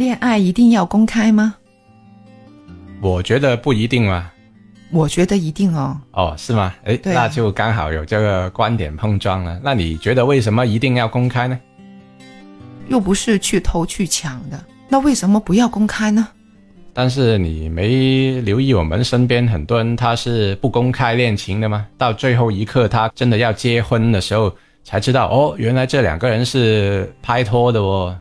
恋爱一定要公开吗？我觉得不一定嘛。我觉得一定哦。哦，是吗？哎，对啊那就刚好有这个观点碰撞了。那你觉得为什么一定要公开呢？又不是去偷去抢的，那为什么不要公开呢？但是你没留意我们身边很多人他是不公开恋情的吗？到最后一刻他真的要结婚的时候才知道哦，原来这两个人是拍拖的哦。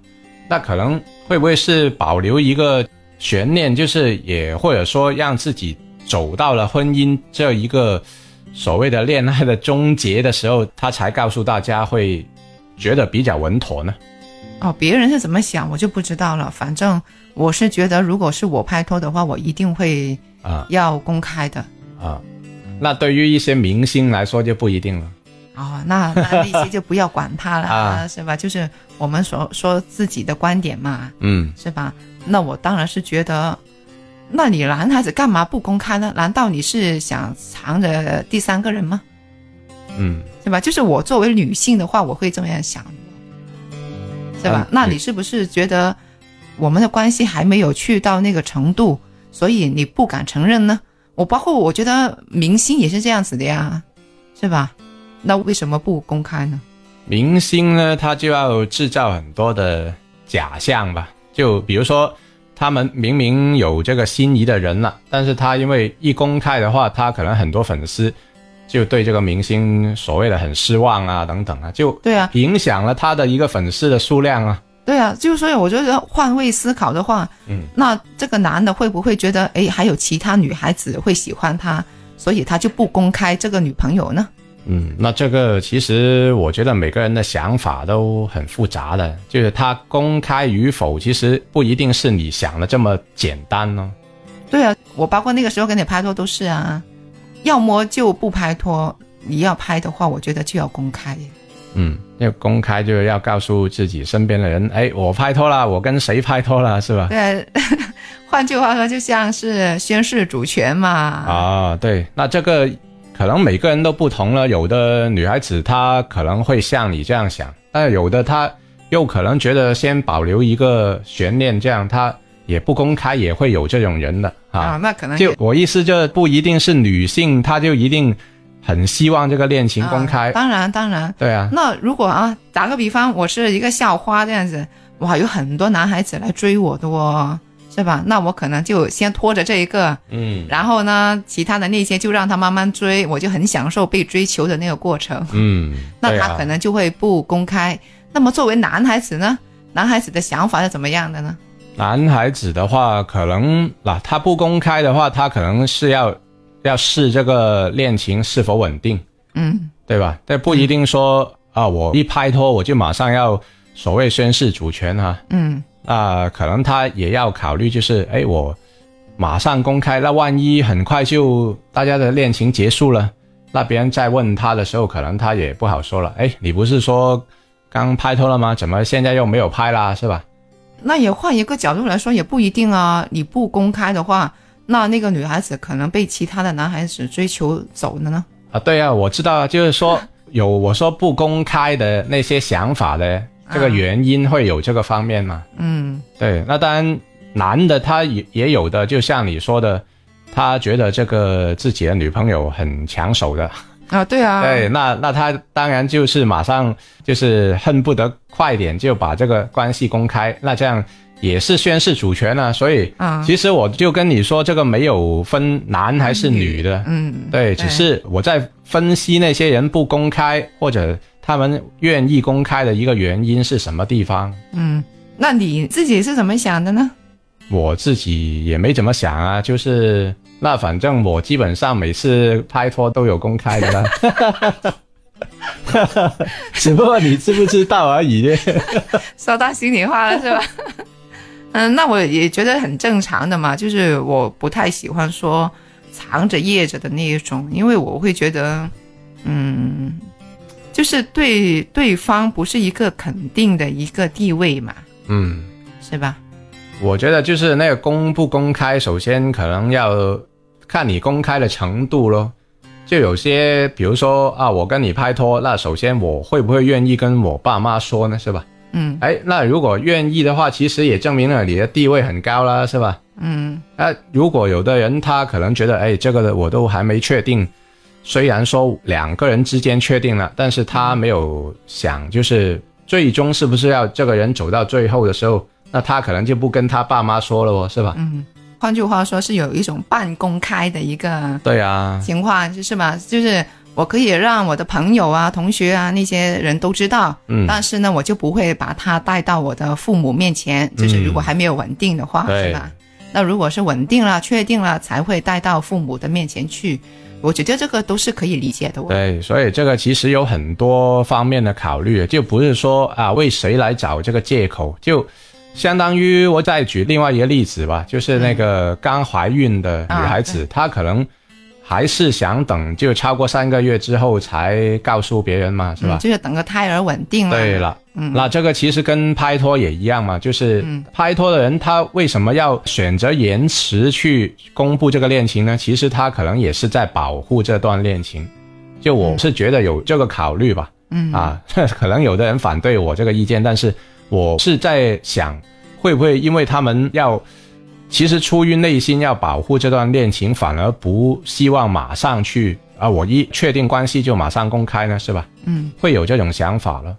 那可能会不会是保留一个悬念，就是也或者说让自己走到了婚姻这一个所谓的恋爱的终结的时候，他才告诉大家会觉得比较稳妥呢？哦，别人是怎么想我就不知道了。反正我是觉得，如果是我拍拖的话，我一定会啊要公开的。啊，那对于一些明星来说就不一定了。哦，那那 那些就不要管他了，啊是吧？就是我们所说自己的观点嘛，嗯。是吧？那我当然是觉得，那你男孩子干嘛不公开呢？难道你是想藏着第三个人吗？嗯，是吧？就是我作为女性的话，我会这么样想，是吧？嗯那你是不是觉得我们的关系还没有去到那个程度，所以你不敢承认呢？我包括我觉得明星也是这样子的呀，是吧？那为什么不公开呢？明星呢，他就要制造很多的假象吧。就比如说，他们明明有这个心仪的人了，但是他因为一公开的话，他可能很多粉丝就对这个明星所谓的很失望啊，等等啊，就对啊，影响了他的一个粉丝的数量啊。对啊，就是所以我觉得换位思考的话，嗯，那这个男的会不会觉得，哎，还有其他女孩子会喜欢他，所以他就不公开这个女朋友呢？嗯，那这个其实我觉得每个人的想法都很复杂的，就是他公开与否，其实不一定是你想的这么简单哦。对啊，我包括那个时候跟你拍拖都是啊，要么就不拍拖，你要拍的话，我觉得就要公开。嗯，要公开就是要告诉自己身边的人，哎，我拍拖了，我跟谁拍拖了，是吧？对，换句话说，就像是宣誓主权嘛。啊，对，那这个可能每个人都不同了。有的女孩子她可能会像你这样想，但有的她又可能觉得先保留一个悬念，这样她也不公开，也会有这种人的啊，啊。那可能就我意思，就不一定是女性，她就一定很希望这个恋情公开。啊当然，当然。对啊，那如果啊，打个比方，我是一个校花这样子，哇，有很多男孩子来追我的哦，是吧？那我可能就先拖着这一个，嗯然后呢，其他的那些就让他慢慢追，我就很享受被追求的那个过程。嗯，那他可能就会不公开。那么作为男孩子呢，男孩子的想法是怎么样的呢？男孩子的话，可能嗱，他不公开的话，他可能是要要试这个恋情是否稳定，嗯，对吧？但不一定说啊，我一拍拖我就马上要所谓宣誓主权哈、嗯，那可能他也要考虑，就是哎，我马上公开，那万一很快就大家的恋情结束了，那别人再问他的时候，可能他也不好说了。哎，你不是说刚拍拖了吗？怎么现在又没有拍啦？是吧？那也换一个角度来说，也不一定啊。你不公开的话，那那个女孩子可能被其他的男孩子追求走了呢。啊，对啊，我知道啊，就是说有我说不公开的那些想法的这个原因会有这个方面嘛？嗯，对，那当然男的他也也有的，就像你说的，他觉得这个自己的女朋友很抢手的，啊，对啊，对，那那他当然就是马上就是恨不得快点就把这个关系公开，那这样也是宣示主权啊。所以啊，其实我就跟你说，这个没有分男还是女的，嗯，对，只是我在分析那些人不公开或者他们愿意公开的一个原因是什么地方。嗯，那你自己是怎么想的呢？我自己也没怎么想啊，就是那反正我基本上每次拍拖都有公开的啦。只不过你知不知道而已。说到心里话了是吧？嗯，那我也觉得很正常的嘛，就是我不太喜欢说藏着掖着的那一种，因为我会觉得，嗯，就是对对方不是一个肯定的一个地位嘛，嗯，是吧？我觉得就是那个公不公开，首先可能要看你公开的程度咯。就有些，比如说啊，我跟你拍拖，那首先我会不会愿意跟我爸妈说呢？是吧？嗯，哎，那如果愿意的话，其实也证明了你的地位很高啦，是吧？嗯，那如果有的人他可能觉得，哎，这个我都还没确定，虽然说两个人之间确定了，但是他没有想，就是最终是不是要这个人走到最后的时候，那他可能就不跟他爸妈说了哦，是吧？嗯，换句话说，是有一种半公开的一个对啊，情况，就是吧，就是我可以让我的朋友啊、同学啊那些人都知道，嗯，但是呢，我就不会把他带到我的父母面前，就是如果还没有稳定的话，对是吧？那如果是稳定了、确定了，才会带到父母的面前去。我觉得这个都是可以理解的。我对，所以这个其实有很多方面的考虑，就不是说啊为谁来找这个借口，就相当于我再举另外一个例子吧，就是那个刚怀孕的女孩子，她可能还是想等就超过三个月之后才告诉别人嘛，是吧？嗯就是等个胎儿稳定了。对了，嗯那这个其实跟拍拖也一样嘛，就是嗯拍拖的人他为什么要选择延迟去公布这个恋情呢？其实他可能也是在保护这段恋情。就我是觉得有这个考虑吧，嗯啊，可能有的人反对我这个意见，但是我是在想，会不会因为他们要，其实出于内心要保护这段恋情，反而不希望马上去啊，我一确定关系就马上公开呢，是吧？嗯会有这种想法了。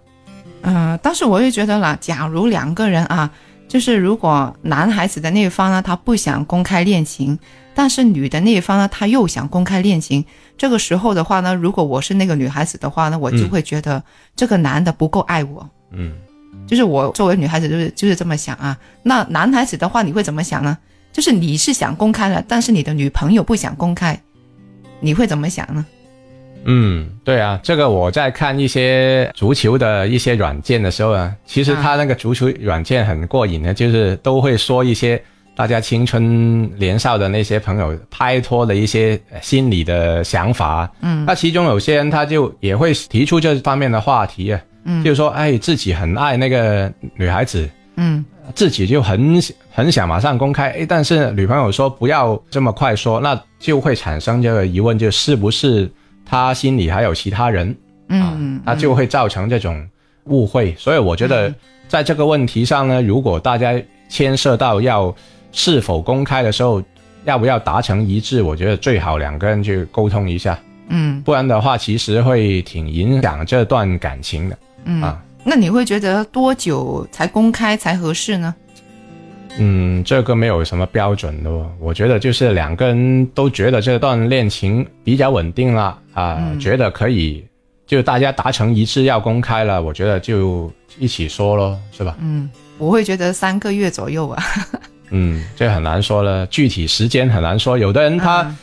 嗯、呃但是我也觉得啦，假如两个人啊，就是如果男孩子的那一方呢，他不想公开恋情，但是女的那一方呢，他又想公开恋情，这个时候的话呢，如果我是那个女孩子的话呢，我就会觉得这个男的不够爱我。嗯。就是我作为女孩子，就是就是这么想啊。那男孩子的话，你会怎么想呢？就是你是想公开了，但是你的女朋友不想公开，你会怎么想呢？嗯，对啊，这个我在看一些足球的一些软件的时候啊，其实他那个足球软件很过瘾的，就是都会说一些大家青春年少的那些朋友拍拖的一些呃心理的想法。嗯那其中有些人他就也会提出这方面的话题啊，嗯。就是说，哎，自己很爱那个女孩子，嗯。自己就很很想马上公开，哎，但是女朋友说不要这么快说，那就会产生这个疑问，就是不是他心里还有其他人？啊嗯，那就会造成这种误会。所以我觉得在这个问题上呢，如果大家牵涉到要是否公开的时候，要不要达成一致，我觉得最好两个人去沟通一下，嗯。不然的话，其实会挺影响这段感情的嗯啊。那你会觉得多久才公开才合适呢？嗯，这个没有什么标准的哦，我觉得就是两个人都觉得这段恋情比较稳定了啊、嗯觉得可以，就大家达成一致要公开了，我觉得就一起说咯，是吧？嗯，我会觉得三个月左右啊。嗯，这很难说了，具体时间很难说，有的人他嗯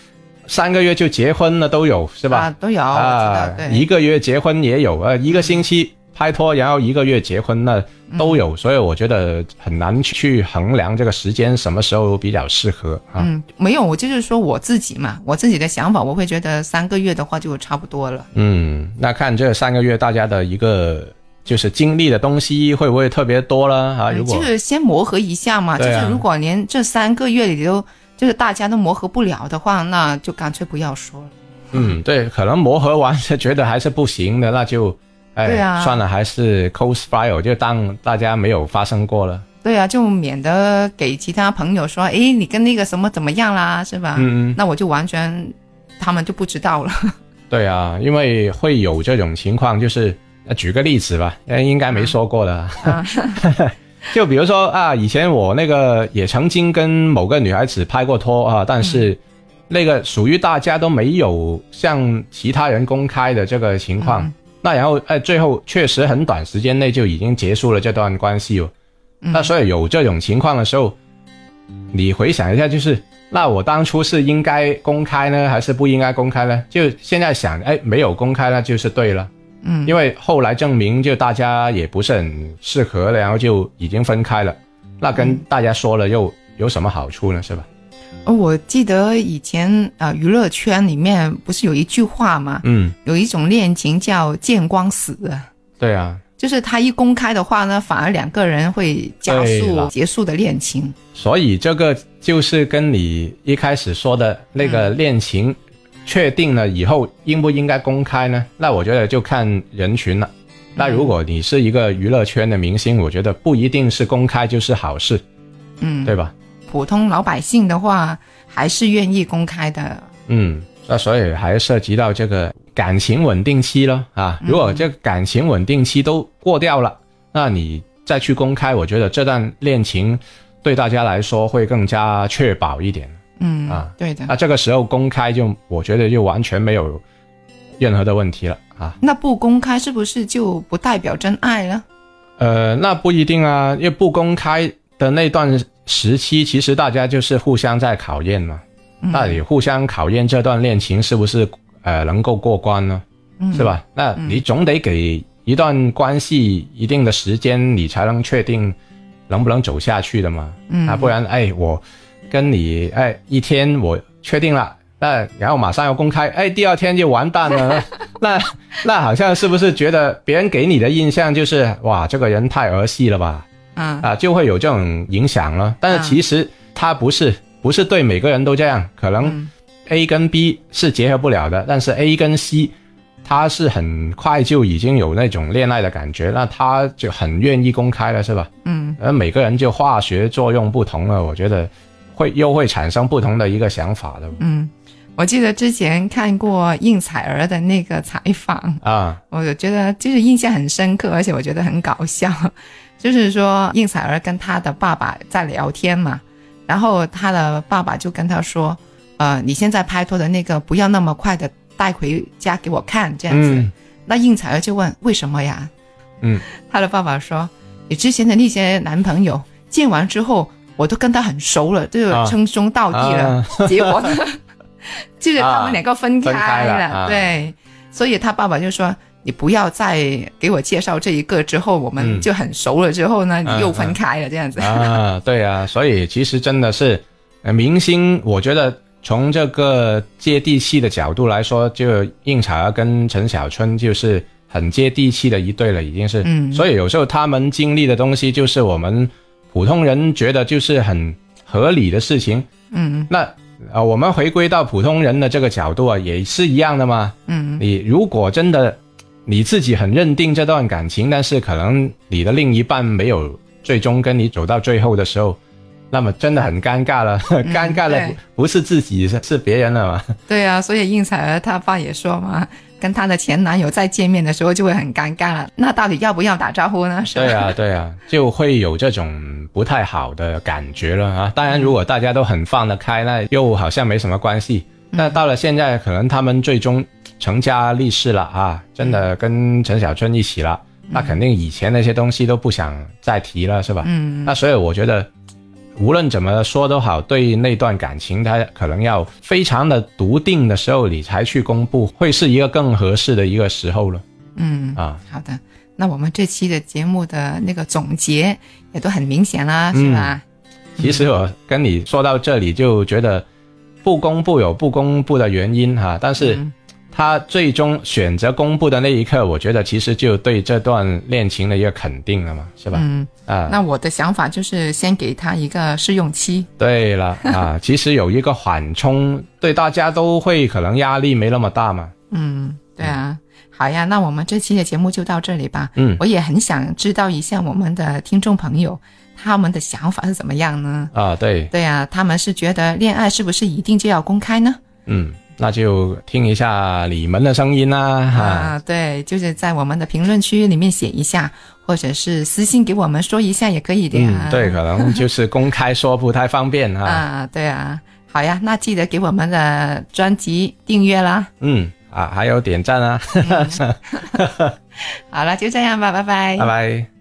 三个月就结婚了都有，是吧？啊，都有，啊，对，一个月结婚也有，啊，一个星期拍拖，然后一个月结婚，那都有，所以我觉得很难去衡量这个时间什么时候比较适合啊。嗯，没有，我就是说我自己嘛，我自己的想法，我会觉得三个月的话就差不多了。嗯，那看这三个月大家的一个就是经历的东西会不会特别多了啊？如果就是先磨合一下嘛，就是如果连这三个月里都就是大家都磨合不了的话，那就干脆不要说了。嗯，对，可能磨合完就觉得还是不行的，那就哎，对啊算了，还是 close file，就当大家没有发生过了。对啊，就免得给其他朋友说，诶，你跟那个什么怎么样啦，是吧？嗯嗯，那我就完全他们就不知道了。对啊，因为会有这种情况，就是呃举个例子吧，呃应该没说过的。啊就比如说啊，以前我那个也曾经跟某个女孩子拍过拖啊，但是那个属于大家都没有向其他人公开的这个情况。嗯那然后哎，最后确实很短时间内就已经结束了这段关系哦。嗯那所以有这种情况的时候，你回想一下，就是那我当初是应该公开呢，还是不应该公开呢？就现在想，哎，没有公开那就是对了。嗯，因为后来证明就大家也不是很适合了，然后就已经分开了。那跟大家说了又有什么好处呢？是吧？哦我记得以前呃娱乐圈里面不是有一句话吗？嗯，有一种恋情叫见光死啊，对啊，就是他一公开的话呢，反而两个人会加速结束的恋情。所以这个就是跟你一开始说的那个恋情确定了以后应不应该公开呢？那我觉得就看人群了。那如果你是一个娱乐圈的明星，我觉得不一定是公开就是好事，嗯，对吧？普通老百姓的话，还是愿意公开的。嗯，那所以还涉及到这个感情稳定期了啊。如果这个感情稳定期都过掉了，那你再去公开，我觉得这段恋情对大家来说会更加确保一点。嗯啊，对的。那这个时候公开就，我觉得就完全没有任何的问题了啊。那不公开是不是就不代表真爱了？呃，那不一定啊，因为不公开的那段时期，其实大家就是互相在考验嘛。嗯那你互相考验这段恋情是不是呃能够过关呢？嗯是吧？那你总得给一段关系一定的时间，你才能确定能不能走下去的嘛。嗯啊，不然哎，我跟你哎一天我确定了，那然后马上要公开，哎，第二天就完蛋了。那那好像是不是觉得别人给你的印象就是哇，这个人太儿戏了吧？嗯。啊，就会有这种影响了。但是其实它不是不是对每个人都这样，可能嗯。A 跟 B 是结合不了的，但是 A 跟 C 他是很快就已经有那种恋爱的感觉，那他就很愿意公开了，是吧？嗯。而每个人就化学作用不同了，我觉得会又会产生不同的一个想法的。嗯，我记得之前看过应采儿的那个采访，啊，我觉得就是印象很深刻，而且我觉得很搞笑。就是说，应采儿跟她的爸爸在聊天嘛，然后她的爸爸就跟她说：“呃，你现在拍拖的那个不要那么快的带回家给我看，这样子。嗯。那应采儿就问：“为什么呀？”嗯，他的爸爸说：“你之前的那些男朋友见完之后，我都跟他很熟了，就啊。称兄道弟了。啊。结果呢，就是他们两个分开了啊。对，所以他爸爸就说：“你不要再给我介绍这一个，之后我们嗯就很熟了，之后呢，又分开了，这样子。啊，对啊，所以其实真的是，呃，明星，我觉得从这个接地气的角度来说，就应采儿跟陈小春就是很接地气的一对了，已经是。嗯所以有时候他们经历的东西，就是我们普通人觉得就是很合理的事情。嗯那呃，我们回归到普通人的这个角度啊，也是一样的嘛。嗯你如果真的你自己很认定这段感情，但是可能你的另一半没有最终跟你走到最后的时候，那么真的很尴尬了，尴尬了不不是自己是是别人了嘛？对啊，所以应采儿她爸也说嘛，跟她的前男友再见面的时候就会很尴尬了。那到底要不要打招呼呢？是吧？对啊，对啊，就会有这种不太好的感觉了啊。当然，如果大家都很放得开，那又好像没什么关系。那到了现在，可能他们最终成家立室了啊，真的跟陈小春一起了，那肯定以前那些东西都不想再提了，是吧？嗯那所以我觉得，无论怎么说都好，对那段感情，他可能要非常的笃定的时候，你才去公布，会是一个更合适的一个时候了嗯，啊。好的。那我们这期的节目的那个总结也都很明显啦，是吧？其实我跟你说到这里，就觉得不公布有不公布的原因哈、但是嗯他最终选择公布的那一刻，我觉得其实就对这段恋情的一个肯定了嘛，是吧？嗯，啊，那我的想法就是先给他一个试用期。对了啊，其实有一个缓冲，对大家都会可能压力没那么大嘛。嗯，对啊。好呀，那我们这期的节目就到这里吧。嗯我也很想知道一下我们的听众朋友他们的想法是怎么样呢？啊，对，对啊，他们是觉得恋爱是不是一定就要公开呢？嗯，那就听一下你们的声音啦，哈、啊，对，就是在我们的评论区里面写一下，或者是私信给我们说一下也可以的呀。嗯，对，可能就 是公开说不太方便哈。啊，对啊，好呀，那记得给我们的专辑订阅啦。嗯，啊，还有点赞啊，好了，就这样吧，拜拜。拜拜。